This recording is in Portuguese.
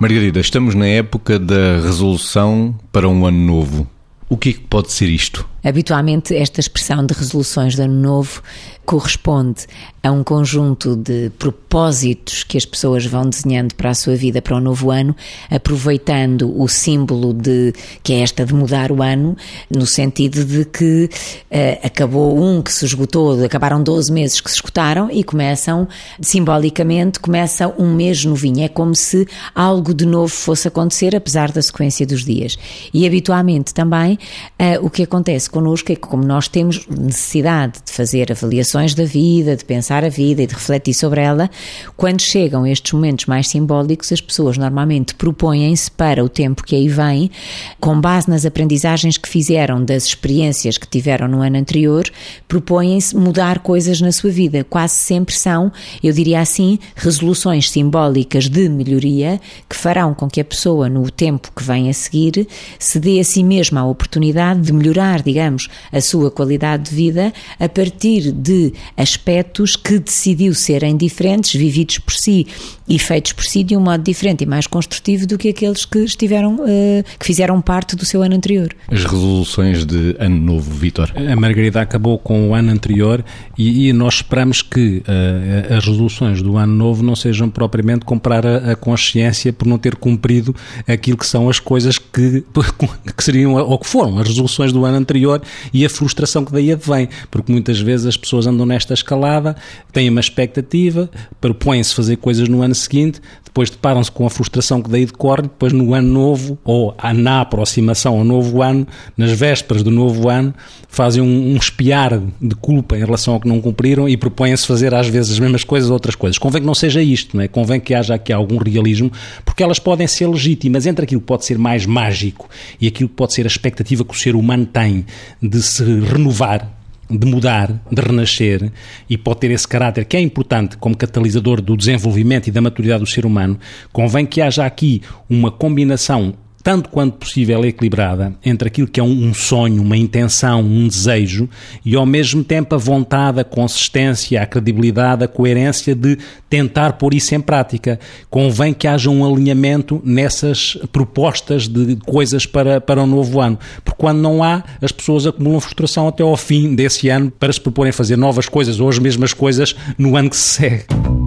Margarida, estamos na época da resolução para um ano novo. O que é que pode ser isto? Habitualmente, esta expressão de resoluções de ano novo corresponde a um conjunto de propósitos que as pessoas vão desenhando para a sua vida para o novo ano, aproveitando o símbolo de que é esta de mudar o ano, no sentido de que uh, acabou um que se esgotou, acabaram 12 meses que se esgotaram e começam, simbolicamente, começa um mês novinho. É como se algo de novo fosse acontecer, apesar da sequência dos dias. E habitualmente também uh, o que acontece connosco é que, como nós temos necessidade de fazer avaliações da vida, de pensar a vida e de refletir sobre ela, quando chegam estes momentos mais simbólicos, as pessoas normalmente propõem-se para o tempo que aí vem, com base nas aprendizagens que fizeram das experiências que tiveram no ano anterior, propõem-se mudar coisas na sua vida. Quase sempre são, eu diria assim, resoluções simbólicas de melhoria que farão com que a pessoa, no tempo que vem a seguir, se dê a si mesma a oportunidade de melhorar, digamos, digamos, a sua qualidade de vida a partir de aspectos que decidiu serem diferentes, vividos por si e feitos por si de um modo diferente e mais construtivo do que aqueles que estiveram, uh, que fizeram parte do seu ano anterior. As resoluções de ano novo, Vítor? A Margarida acabou com o ano anterior e, e nós esperamos que uh, as resoluções do ano novo não sejam propriamente comprar a, a, consciência por não ter cumprido aquilo que são as coisas que, que seriam ou que foram as resoluções do ano anterior e a frustração que daí advém, porque muitas vezes as pessoas andam nesta escalada, têm uma expectativa, propõem-se fazer coisas no ano seguinte, depois deparam-se com a frustração que daí decorre, depois no ano novo, ou na aproximação ao novo ano, nas vésperas do novo ano, fazem um, um espiar de culpa em relação ao que não cumpriram e propõem-se fazer às vezes as mesmas coisas ou outras coisas. Convém que não seja isto, não é? Convém que haja aqui algum realismo, porque elas podem ser legítimas entre aquilo que pode ser mais mágico e aquilo que pode ser a expectativa que o ser humano tem de se renovar de mudar, de renascer e pode ter esse caráter que é importante como catalisador do desenvolvimento e da maturidade do ser humano, convém que haja aqui uma combinação tanto quanto possível equilibrada entre aquilo que é um, sonho, uma intenção, um desejo e ao mesmo tempo a vontade, a consistência, a credibilidade, a coerência de tentar pôr isso em prática. Convém que haja um alinhamento nessas propostas de coisas para, para o novo ano, porque quando não há, as pessoas acumulam frustração até ao fim desse ano para se proporem fazer novas coisas ou as mesmas coisas no ano que se segue.